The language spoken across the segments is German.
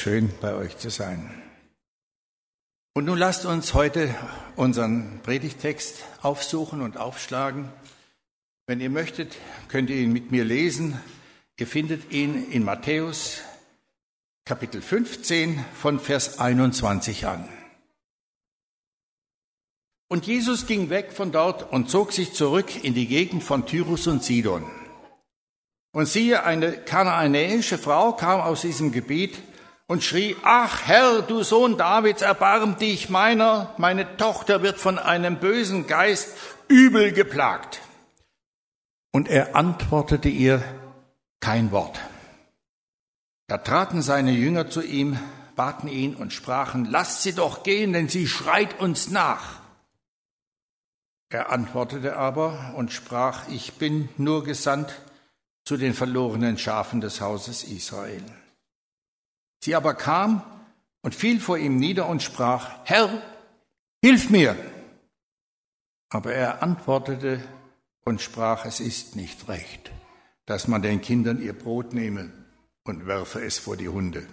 schön, bei euch zu sein. Und nun lasst uns heute unseren Predigtext aufsuchen und aufschlagen. Wenn ihr möchtet, könnt ihr ihn mit mir lesen. Ihr findet ihn in Matthäus Kapitel 15 von Vers 21 an. Und Jesus ging weg von dort und zog sich zurück in die Gegend von Tyrus und Sidon. Und siehe, eine kanaanäische Frau kam aus diesem Gebiet und schrie, ach Herr, du Sohn Davids, erbarm dich meiner, meine Tochter wird von einem bösen Geist übel geplagt. Und er antwortete ihr kein Wort. Da traten seine Jünger zu ihm, baten ihn und sprachen, lasst sie doch gehen, denn sie schreit uns nach. Er antwortete aber und sprach, ich bin nur gesandt zu den verlorenen Schafen des Hauses Israel. Sie aber kam und fiel vor ihm nieder und sprach, Herr, hilf mir. Aber er antwortete und sprach, es ist nicht recht, dass man den Kindern ihr Brot nehme und werfe es vor die Hunde.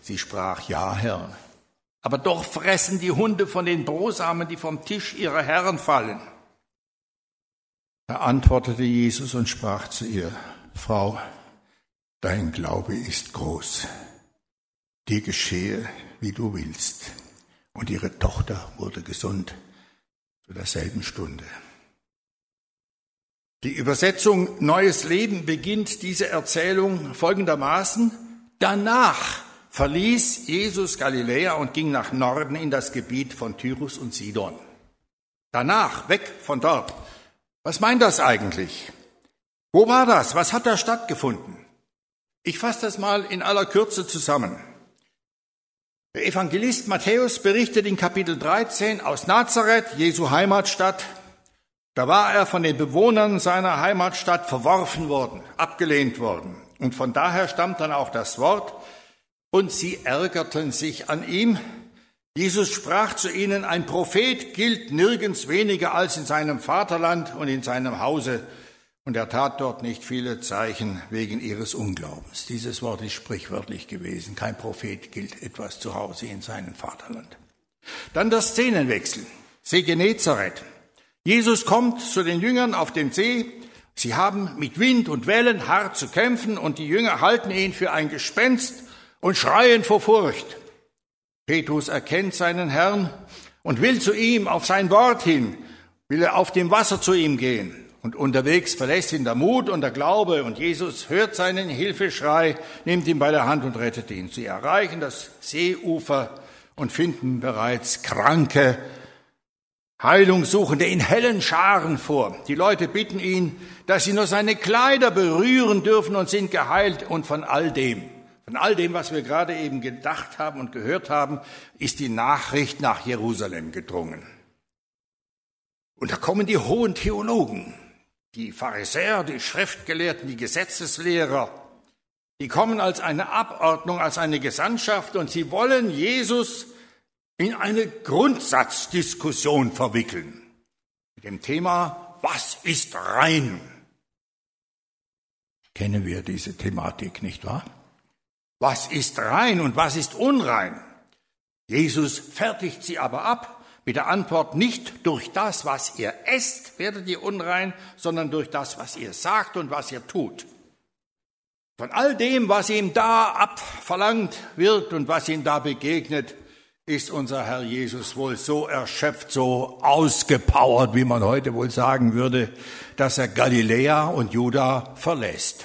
Sie sprach, ja, Herr, aber doch fressen die Hunde von den Brosamen, die vom Tisch ihrer Herren fallen. Da antwortete Jesus und sprach zu ihr, Frau, dein Glaube ist groß. Dir geschehe, wie du willst. Und ihre Tochter wurde gesund zu derselben Stunde. Die Übersetzung Neues Leben beginnt diese Erzählung folgendermaßen. Danach verließ Jesus Galiläa und ging nach Norden in das Gebiet von Tyrus und Sidon. Danach, weg von dort. Was meint das eigentlich? Wo war das? Was hat da stattgefunden? Ich fasse das mal in aller Kürze zusammen. Der Evangelist Matthäus berichtet in Kapitel 13 aus Nazareth, Jesu Heimatstadt, da war er von den Bewohnern seiner Heimatstadt verworfen worden, abgelehnt worden. Und von daher stammt dann auch das Wort, und sie ärgerten sich an ihm. Jesus sprach zu ihnen, ein Prophet gilt nirgends weniger als in seinem Vaterland und in seinem Hause. Und er tat dort nicht viele Zeichen wegen ihres Unglaubens. Dieses Wort ist sprichwörtlich gewesen. Kein Prophet gilt etwas zu Hause in seinem Vaterland. Dann der Szenenwechsel. See Genezareth. Jesus kommt zu den Jüngern auf den See. Sie haben mit Wind und Wellen hart zu kämpfen und die Jünger halten ihn für ein Gespenst und schreien vor Furcht. Petrus erkennt seinen Herrn und will zu ihm auf sein Wort hin, will er auf dem Wasser zu ihm gehen. Und unterwegs verlässt ihn der Mut und der Glaube und Jesus hört seinen Hilfeschrei, nimmt ihn bei der Hand und rettet ihn. Sie erreichen das Seeufer und finden bereits Kranke Heilungssuchende in hellen Scharen vor. Die Leute bitten ihn, dass sie nur seine Kleider berühren dürfen und sind geheilt. Und von all dem, von all dem, was wir gerade eben gedacht haben und gehört haben, ist die Nachricht nach Jerusalem gedrungen. Und da kommen die hohen Theologen, die Pharisäer, die Schriftgelehrten, die Gesetzeslehrer, die kommen als eine Abordnung, als eine Gesandtschaft und sie wollen Jesus in eine Grundsatzdiskussion verwickeln mit dem Thema, was ist rein? Kennen wir diese Thematik, nicht wahr? Was ist rein und was ist unrein? Jesus fertigt sie aber ab mit der Antwort, nicht durch das, was ihr esst, werdet ihr unrein, sondern durch das, was ihr sagt und was ihr tut. Von all dem, was ihm da abverlangt wird und was ihm da begegnet, ist unser Herr Jesus wohl so erschöpft, so ausgepowert, wie man heute wohl sagen würde, dass er Galiläa und Juda verlässt.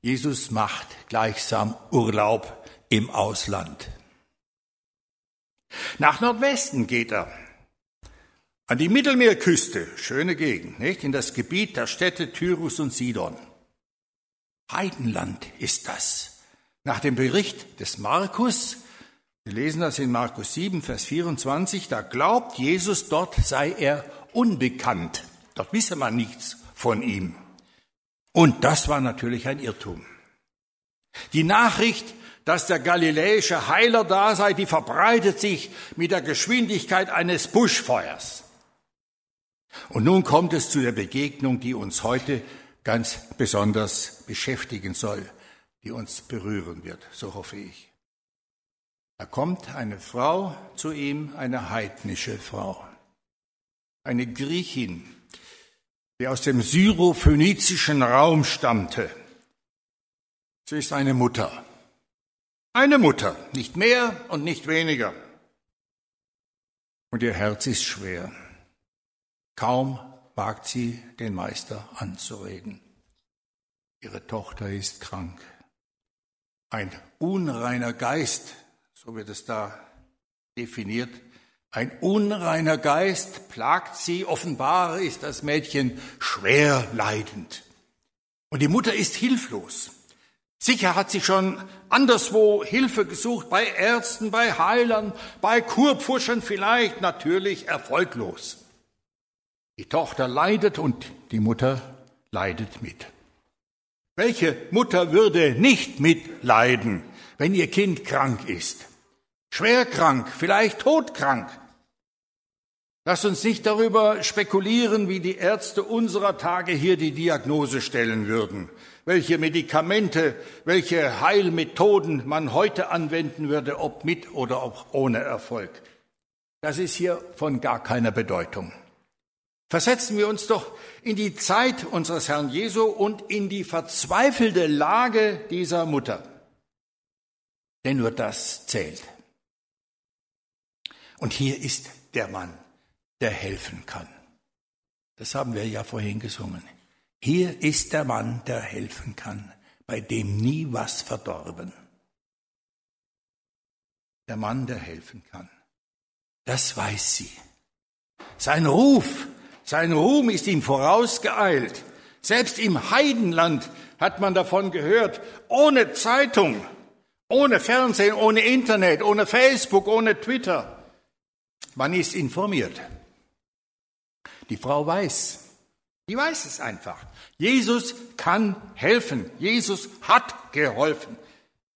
Jesus macht gleichsam Urlaub im Ausland. Nach Nordwesten geht er. An die Mittelmeerküste, schöne Gegend, nicht? In das Gebiet der Städte Tyrus und Sidon. Heidenland ist das. Nach dem Bericht des Markus wir lesen das in Markus 7, Vers 24. Da glaubt Jesus, dort sei er unbekannt. Dort wisse man nichts von ihm. Und das war natürlich ein Irrtum. Die Nachricht, dass der galiläische Heiler da sei, die verbreitet sich mit der Geschwindigkeit eines Buschfeuers. Und nun kommt es zu der Begegnung, die uns heute ganz besonders beschäftigen soll. die uns berühren wird, so hoffe ich. Da kommt eine Frau zu ihm, eine heidnische Frau, eine Griechin, die aus dem syrophönizischen Raum stammte. Sie ist eine Mutter. Eine Mutter, nicht mehr und nicht weniger. Und ihr Herz ist schwer. Kaum wagt sie, den Meister anzureden. Ihre Tochter ist krank. Ein unreiner Geist, so wird es da definiert, ein unreiner Geist plagt sie, offenbar ist das Mädchen schwer leidend. Und die Mutter ist hilflos. Sicher hat sie schon anderswo Hilfe gesucht, bei Ärzten, bei Heilern, bei Kurpfuschern vielleicht, natürlich erfolglos. Die Tochter leidet und die Mutter leidet mit. Welche Mutter würde nicht mitleiden, wenn ihr Kind krank ist? Schwer krank, vielleicht todkrank. Lasst uns nicht darüber spekulieren, wie die Ärzte unserer Tage hier die Diagnose stellen würden, welche Medikamente, welche Heilmethoden man heute anwenden würde, ob mit oder auch ohne Erfolg. Das ist hier von gar keiner Bedeutung. Versetzen wir uns doch in die Zeit unseres Herrn Jesu und in die verzweifelte Lage dieser Mutter. Denn nur das zählt. Und hier ist der Mann, der helfen kann. Das haben wir ja vorhin gesungen. Hier ist der Mann, der helfen kann, bei dem nie was verdorben. Der Mann, der helfen kann. Das weiß sie. Sein Ruf sein Ruhm ist ihm vorausgeeilt. Selbst im Heidenland hat man davon gehört, ohne Zeitung, ohne Fernsehen, ohne Internet, ohne Facebook, ohne Twitter. Man ist informiert. Die Frau weiß, die weiß es einfach. Jesus kann helfen. Jesus hat geholfen.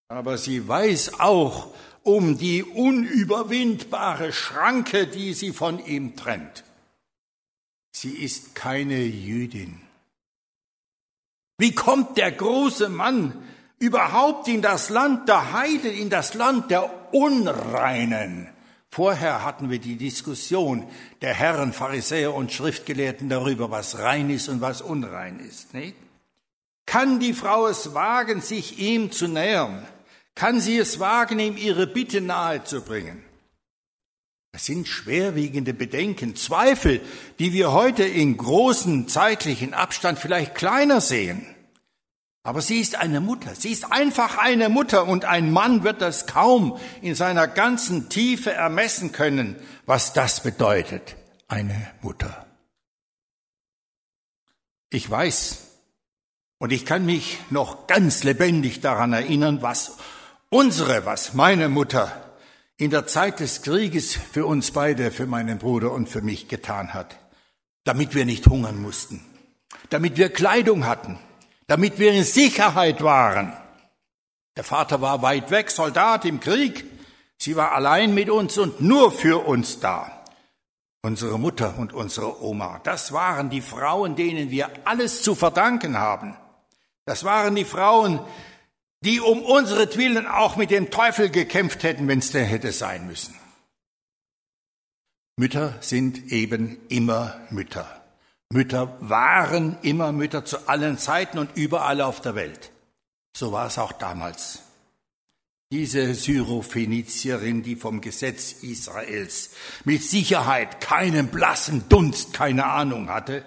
Aber sie weiß auch um die unüberwindbare Schranke, die sie von ihm trennt. Sie ist keine Jüdin. Wie kommt der große Mann überhaupt in das Land der Heiden, in das Land der Unreinen? Vorher hatten wir die Diskussion der Herren Pharisäer und Schriftgelehrten darüber, was rein ist und was unrein ist. Nicht? Kann die Frau es wagen, sich ihm zu nähern? Kann sie es wagen, ihm ihre Bitte nahezubringen? Das sind schwerwiegende Bedenken, Zweifel, die wir heute in großen zeitlichen Abstand vielleicht kleiner sehen. Aber sie ist eine Mutter, sie ist einfach eine Mutter und ein Mann wird das kaum in seiner ganzen Tiefe ermessen können, was das bedeutet, eine Mutter. Ich weiß und ich kann mich noch ganz lebendig daran erinnern, was unsere, was meine Mutter in der Zeit des Krieges für uns beide, für meinen Bruder und für mich getan hat, damit wir nicht hungern mussten, damit wir Kleidung hatten, damit wir in Sicherheit waren. Der Vater war weit weg, Soldat im Krieg, sie war allein mit uns und nur für uns da. Unsere Mutter und unsere Oma, das waren die Frauen, denen wir alles zu verdanken haben. Das waren die Frauen, die um unseretwillen auch mit dem Teufel gekämpft hätten, wenn es denn hätte sein müssen. Mütter sind eben immer Mütter. Mütter waren immer Mütter zu allen Zeiten und überall auf der Welt. So war es auch damals. Diese Syrophönizierin, die vom Gesetz Israels mit Sicherheit keinen blassen Dunst, keine Ahnung hatte,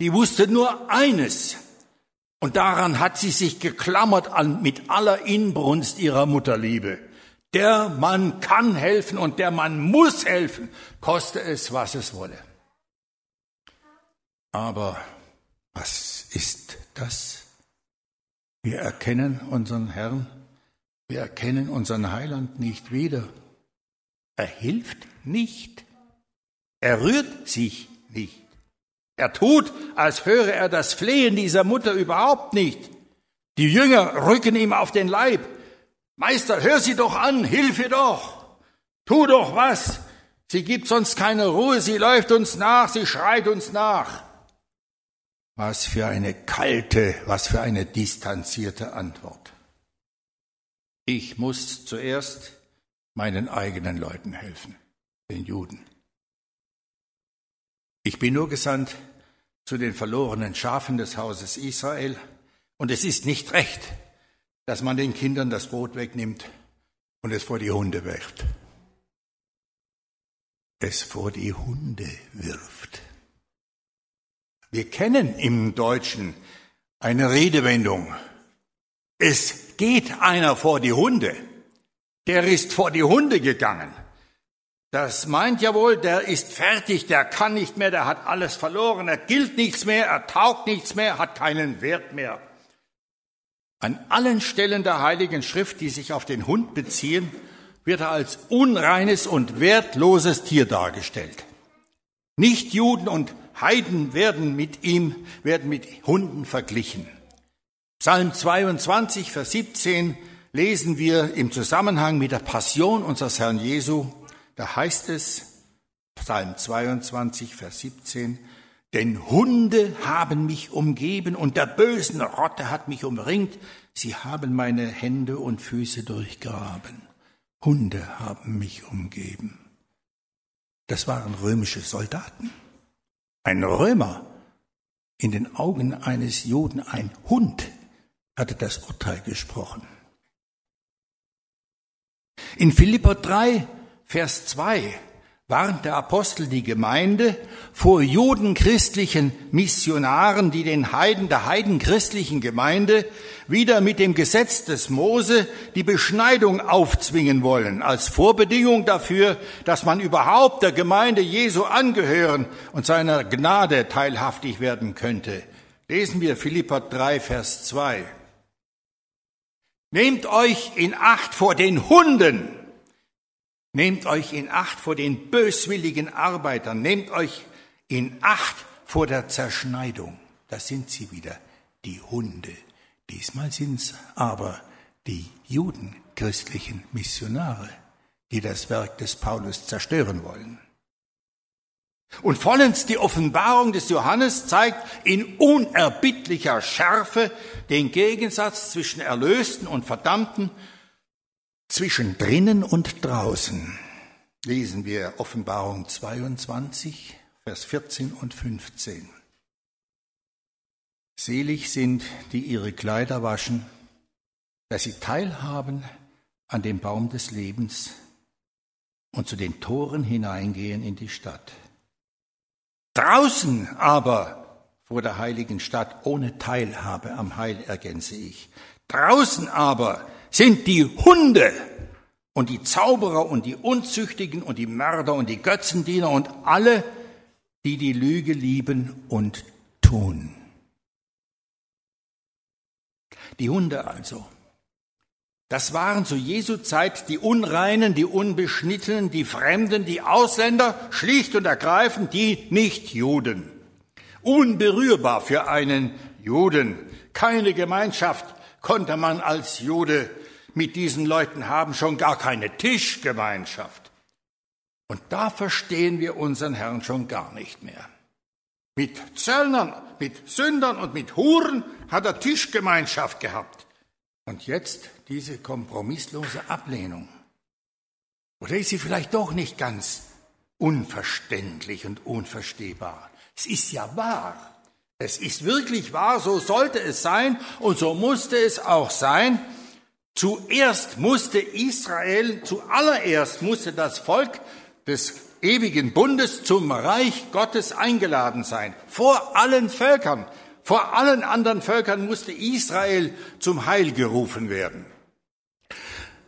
die wusste nur eines, und daran hat sie sich geklammert an, mit aller Inbrunst ihrer Mutterliebe. Der Mann kann helfen und der Mann muss helfen, koste es, was es wolle. Aber was ist das? Wir erkennen unseren Herrn, wir erkennen unseren Heiland nicht wieder. Er hilft nicht, er rührt sich nicht. Er tut, als höre er das Flehen dieser Mutter überhaupt nicht. Die Jünger rücken ihm auf den Leib. Meister, hör sie doch an, hilf ihr doch. Tu doch was. Sie gibt sonst keine Ruhe, sie läuft uns nach, sie schreit uns nach. Was für eine kalte, was für eine distanzierte Antwort. Ich muss zuerst meinen eigenen Leuten helfen, den Juden. Ich bin nur gesandt zu den verlorenen Schafen des Hauses Israel, und es ist nicht recht, dass man den Kindern das Brot wegnimmt und es vor die Hunde wirft. Es vor die Hunde wirft. Wir kennen im Deutschen eine Redewendung. Es geht einer vor die Hunde. Der ist vor die Hunde gegangen. Das meint ja wohl, der ist fertig, der kann nicht mehr, der hat alles verloren, er gilt nichts mehr, er taugt nichts mehr, hat keinen Wert mehr. An allen Stellen der Heiligen Schrift, die sich auf den Hund beziehen, wird er als unreines und wertloses Tier dargestellt. Nicht Juden und Heiden werden mit ihm, werden mit Hunden verglichen. Psalm 22, Vers 17 lesen wir im Zusammenhang mit der Passion unseres Herrn Jesu, da heißt es, Psalm 22, Vers 17, denn Hunde haben mich umgeben und der bösen Rotte hat mich umringt. Sie haben meine Hände und Füße durchgraben. Hunde haben mich umgeben. Das waren römische Soldaten. Ein Römer, in den Augen eines Juden ein Hund, hatte das Urteil gesprochen. In Philipper 3 Vers 2 warnt der Apostel die Gemeinde vor judenchristlichen Missionaren, die den Heiden der heidenchristlichen Gemeinde wieder mit dem Gesetz des Mose die Beschneidung aufzwingen wollen, als Vorbedingung dafür, dass man überhaupt der Gemeinde Jesu angehören und seiner Gnade teilhaftig werden könnte. Lesen wir Philippa 3, Vers 2. Nehmt euch in Acht vor den Hunden, Nehmt euch in Acht vor den böswilligen Arbeitern. Nehmt euch in Acht vor der Zerschneidung. Da sind sie wieder, die Hunde. Diesmal sind's aber die judenchristlichen Missionare, die das Werk des Paulus zerstören wollen. Und vollends die Offenbarung des Johannes zeigt in unerbittlicher Schärfe den Gegensatz zwischen Erlösten und Verdammten zwischen drinnen und draußen lesen wir Offenbarung 22, Vers 14 und 15. Selig sind, die ihre Kleider waschen, dass sie teilhaben an dem Baum des Lebens und zu den Toren hineingehen in die Stadt. Draußen aber vor der heiligen Stadt ohne Teilhabe am Heil ergänze ich. Draußen aber sind die Hunde und die Zauberer und die Unzüchtigen und die Mörder und die Götzendiener und alle, die die Lüge lieben und tun. Die Hunde also. Das waren zu Jesu Zeit die Unreinen, die Unbeschnittenen, die Fremden, die Ausländer, schlicht und ergreifend die Nichtjuden. Unberührbar für einen Juden. Keine Gemeinschaft konnte man als Jude mit diesen Leuten haben, schon gar keine Tischgemeinschaft. Und da verstehen wir unseren Herrn schon gar nicht mehr. Mit Zöllnern, mit Sündern und mit Huren hat er Tischgemeinschaft gehabt. Und jetzt diese kompromisslose Ablehnung. Oder ist sie vielleicht doch nicht ganz unverständlich und unverstehbar? Es ist ja wahr. Es ist wirklich wahr, so sollte es sein und so musste es auch sein. Zuerst musste Israel, zuallererst musste das Volk des ewigen Bundes zum Reich Gottes eingeladen sein. Vor allen Völkern, vor allen anderen Völkern musste Israel zum Heil gerufen werden.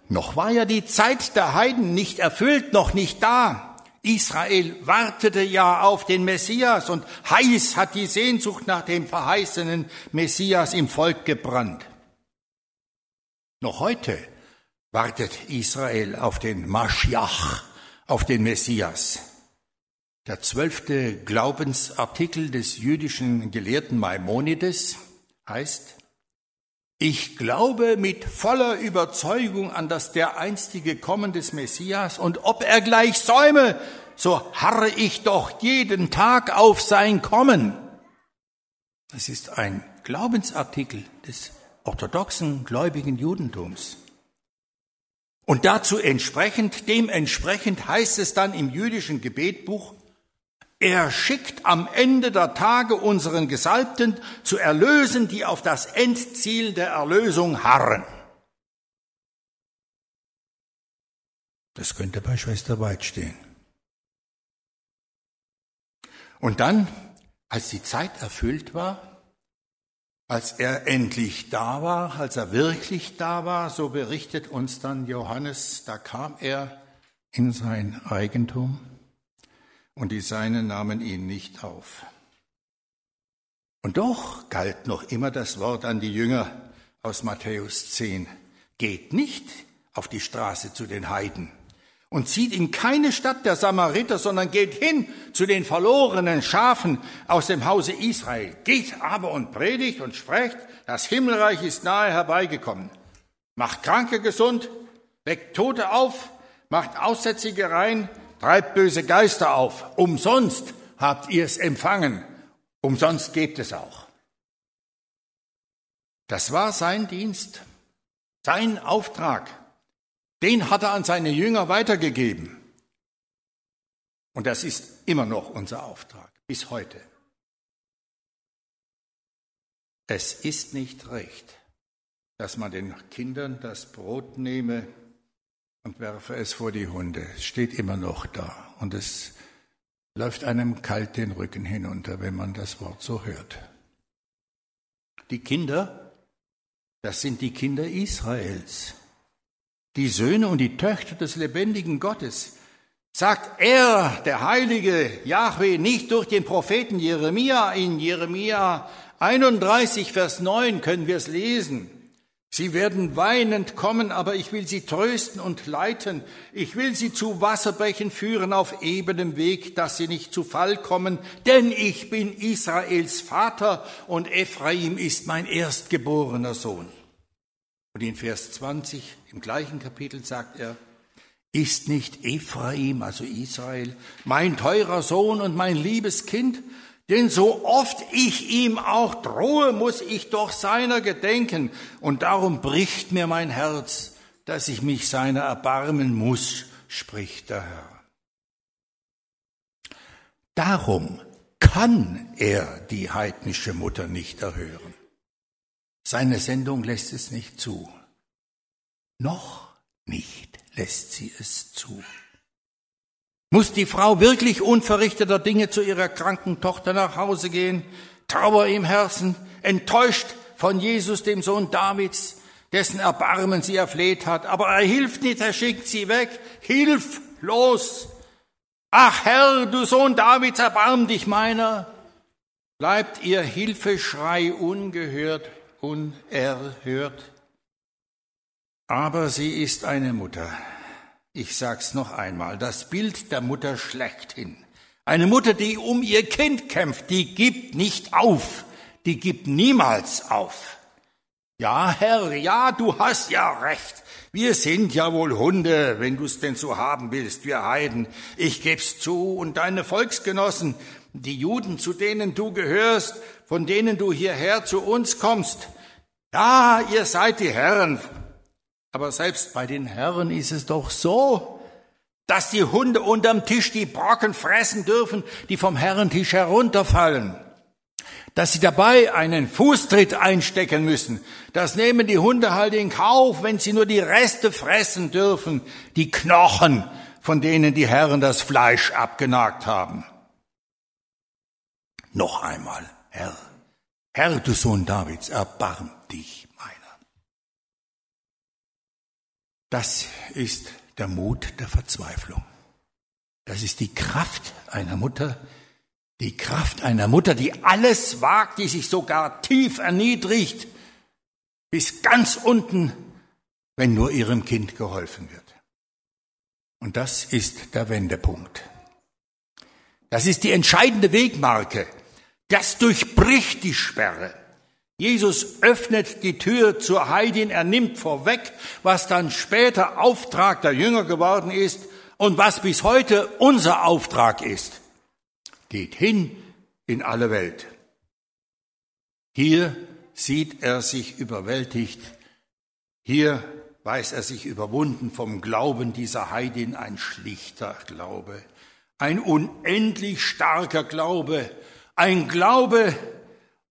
Noch war ja die Zeit der Heiden nicht erfüllt, noch nicht da. Israel wartete ja auf den Messias und heiß hat die Sehnsucht nach dem verheißenen Messias im Volk gebrannt. Noch heute wartet Israel auf den Maschiach, auf den Messias. Der zwölfte Glaubensartikel des jüdischen Gelehrten Maimonides heißt, ich glaube mit voller Überzeugung an das dereinstige Kommen des Messias und ob er gleich säume, so harre ich doch jeden Tag auf sein Kommen. Das ist ein Glaubensartikel des orthodoxen gläubigen Judentums. Und dazu entsprechend, dementsprechend heißt es dann im jüdischen Gebetbuch, er schickt am Ende der Tage unseren Gesalbten zu erlösen, die auf das Endziel der Erlösung harren. Das könnte bei Schwester Weit stehen. Und dann, als die Zeit erfüllt war, als er endlich da war, als er wirklich da war, so berichtet uns dann Johannes, da kam er in sein Eigentum und die Seinen nahmen ihn nicht auf. Und doch galt noch immer das Wort an die Jünger aus Matthäus 10. Geht nicht auf die Straße zu den Heiden und zieht in keine Stadt der Samariter, sondern geht hin zu den verlorenen Schafen aus dem Hause Israel. Geht aber und predigt und sprecht, das Himmelreich ist nahe herbeigekommen. Macht Kranke gesund, weckt Tote auf, macht Aussätzige rein, treibt böse Geister auf. Umsonst habt ihr es empfangen, umsonst gebt es auch. Das war sein Dienst, sein Auftrag. Den hat er an seine Jünger weitergegeben. Und das ist immer noch unser Auftrag, bis heute. Es ist nicht recht, dass man den Kindern das Brot nehme und werfe es vor die Hunde. Es steht immer noch da und es läuft einem kalt den Rücken hinunter, wenn man das Wort so hört. Die Kinder, das sind die Kinder Israels die Söhne und die Töchter des lebendigen Gottes. Sagt er, der heilige Yahweh, nicht durch den Propheten Jeremia. In Jeremia 31, Vers 9 können wir es lesen. Sie werden weinend kommen, aber ich will sie trösten und leiten. Ich will sie zu Wasserbächen führen auf ebenem Weg, dass sie nicht zu Fall kommen. Denn ich bin Israels Vater und Ephraim ist mein erstgeborener Sohn. Und in Vers 20 im gleichen Kapitel sagt er, ist nicht Ephraim, also Israel, mein teurer Sohn und mein liebes Kind? Denn so oft ich ihm auch drohe, muss ich doch seiner gedenken. Und darum bricht mir mein Herz, dass ich mich seiner erbarmen muss, spricht der Herr. Darum kann er die heidnische Mutter nicht erhören. Seine Sendung lässt es nicht zu. Noch nicht lässt sie es zu. Muss die Frau wirklich unverrichteter Dinge zu ihrer kranken Tochter nach Hause gehen, Trauer im Herzen, enttäuscht von Jesus, dem Sohn Davids, dessen Erbarmen sie erfleht hat. Aber er hilft nicht, er schickt sie weg. Hilf los! Ach Herr, du Sohn Davids, erbarm dich meiner. Bleibt ihr Hilfeschrei ungehört unerhört. Aber sie ist eine Mutter. Ich sag's noch einmal, das Bild der Mutter schlechthin. Eine Mutter, die um ihr Kind kämpft, die gibt nicht auf, die gibt niemals auf. Ja, Herr, ja, du hast ja recht. Wir sind ja wohl Hunde, wenn du's denn so haben willst, wir Heiden. Ich geb's zu und deine Volksgenossen, die Juden, zu denen du gehörst, von denen du hierher zu uns kommst, ja, ihr seid die Herren. Aber selbst bei den Herren ist es doch so, dass die Hunde unterm Tisch die Brocken fressen dürfen, die vom Herrentisch herunterfallen. Dass sie dabei einen Fußtritt einstecken müssen, das nehmen die Hunde halt in Kauf, wenn sie nur die Reste fressen dürfen, die Knochen, von denen die Herren das Fleisch abgenagt haben. Noch einmal, Herr, Herr, du Sohn Davids, erbarm dich meiner. Das ist der Mut der Verzweiflung. Das ist die Kraft einer Mutter, die Kraft einer Mutter, die alles wagt, die sich sogar tief erniedrigt, bis ganz unten, wenn nur ihrem Kind geholfen wird. Und das ist der Wendepunkt. Das ist die entscheidende Wegmarke. Das durchbricht die Sperre. Jesus öffnet die Tür zur Heidin, er nimmt vorweg, was dann später Auftrag der Jünger geworden ist und was bis heute unser Auftrag ist. Geht hin in alle Welt. Hier sieht er sich überwältigt. Hier weiß er sich überwunden vom Glauben dieser Heidin ein schlichter Glaube, ein unendlich starker Glaube, ein Glaube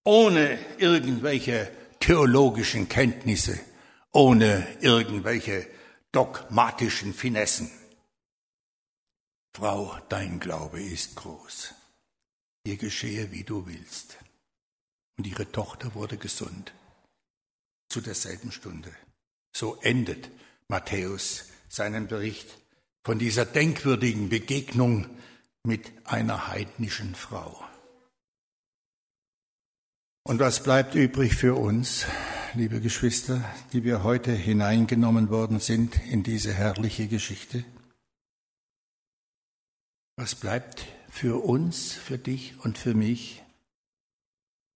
ohne irgendwelche theologischen Kenntnisse, ohne irgendwelche dogmatischen Finessen. Frau, dein Glaube ist groß. Dir geschehe, wie du willst. Und ihre Tochter wurde gesund. Zu derselben Stunde. So endet Matthäus seinen Bericht von dieser denkwürdigen Begegnung mit einer heidnischen Frau. Und was bleibt übrig für uns, liebe Geschwister, die wir heute hineingenommen worden sind in diese herrliche Geschichte? Was bleibt für uns, für dich und für mich?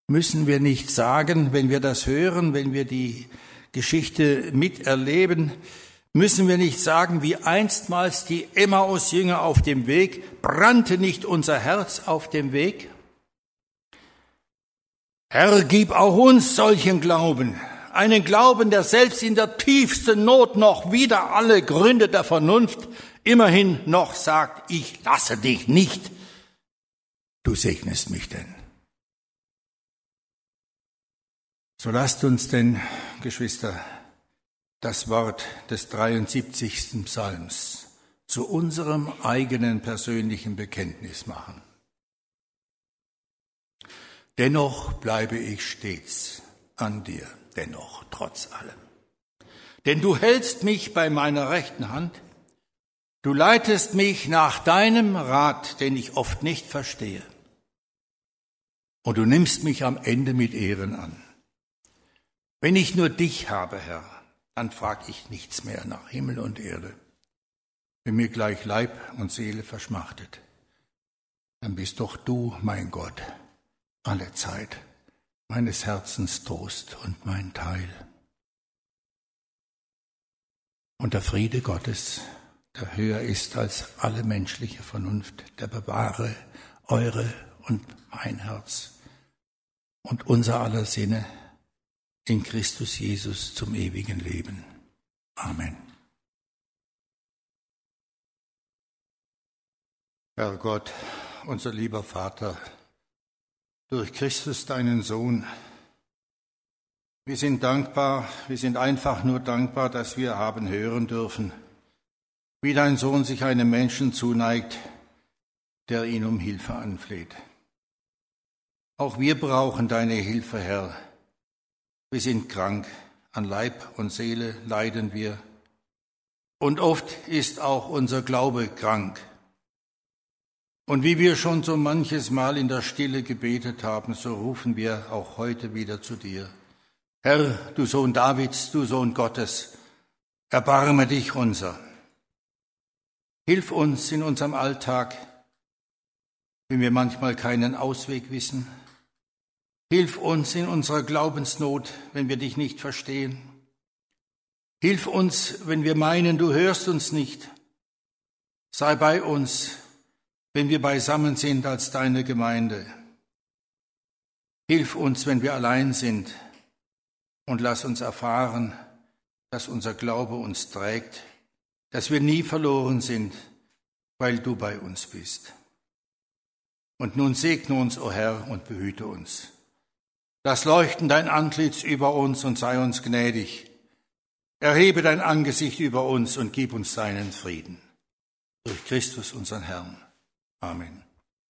Müssen wir nicht sagen, wenn wir das hören, wenn wir die Geschichte miterleben, müssen wir nicht sagen, wie einstmals die Emmaus-Jünger auf dem Weg, brannte nicht unser Herz auf dem Weg? Herr, gib auch uns solchen Glauben, einen Glauben, der selbst in der tiefsten Not noch wieder alle Gründe der Vernunft immerhin noch sagt, ich lasse dich nicht, du segnest mich denn. So lasst uns denn, Geschwister, das Wort des 73. Psalms zu unserem eigenen persönlichen Bekenntnis machen. Dennoch bleibe ich stets an dir, dennoch, trotz allem. Denn du hältst mich bei meiner rechten Hand, Du leitest mich nach deinem Rat, den ich oft nicht verstehe. Und du nimmst mich am Ende mit Ehren an. Wenn ich nur dich habe, Herr, dann frag ich nichts mehr nach Himmel und Erde. Wenn mir gleich Leib und Seele verschmachtet, dann bist doch du, mein Gott, alle Zeit, meines Herzens Trost und mein Teil. Und der Friede Gottes, der höher ist als alle menschliche Vernunft, der bewahre eure und mein Herz und unser aller Sinne in Christus Jesus zum ewigen Leben. Amen. Herr Gott, unser lieber Vater, durch Christus deinen Sohn, wir sind dankbar, wir sind einfach nur dankbar, dass wir haben hören dürfen, wie dein Sohn sich einem Menschen zuneigt, der ihn um Hilfe anfleht. Auch wir brauchen deine Hilfe, Herr. Wir sind krank, an Leib und Seele leiden wir. Und oft ist auch unser Glaube krank. Und wie wir schon so manches Mal in der Stille gebetet haben, so rufen wir auch heute wieder zu dir. Herr, du Sohn Davids, du Sohn Gottes, erbarme dich unser. Hilf uns in unserem Alltag, wenn wir manchmal keinen Ausweg wissen. Hilf uns in unserer Glaubensnot, wenn wir dich nicht verstehen. Hilf uns, wenn wir meinen, du hörst uns nicht. Sei bei uns, wenn wir beisammen sind als deine Gemeinde. Hilf uns, wenn wir allein sind, und lass uns erfahren, dass unser Glaube uns trägt dass wir nie verloren sind, weil du bei uns bist. Und nun segne uns, o oh Herr, und behüte uns. Lass leuchten dein Antlitz über uns und sei uns gnädig. Erhebe dein Angesicht über uns und gib uns deinen Frieden. Durch Christus unseren Herrn. Amen.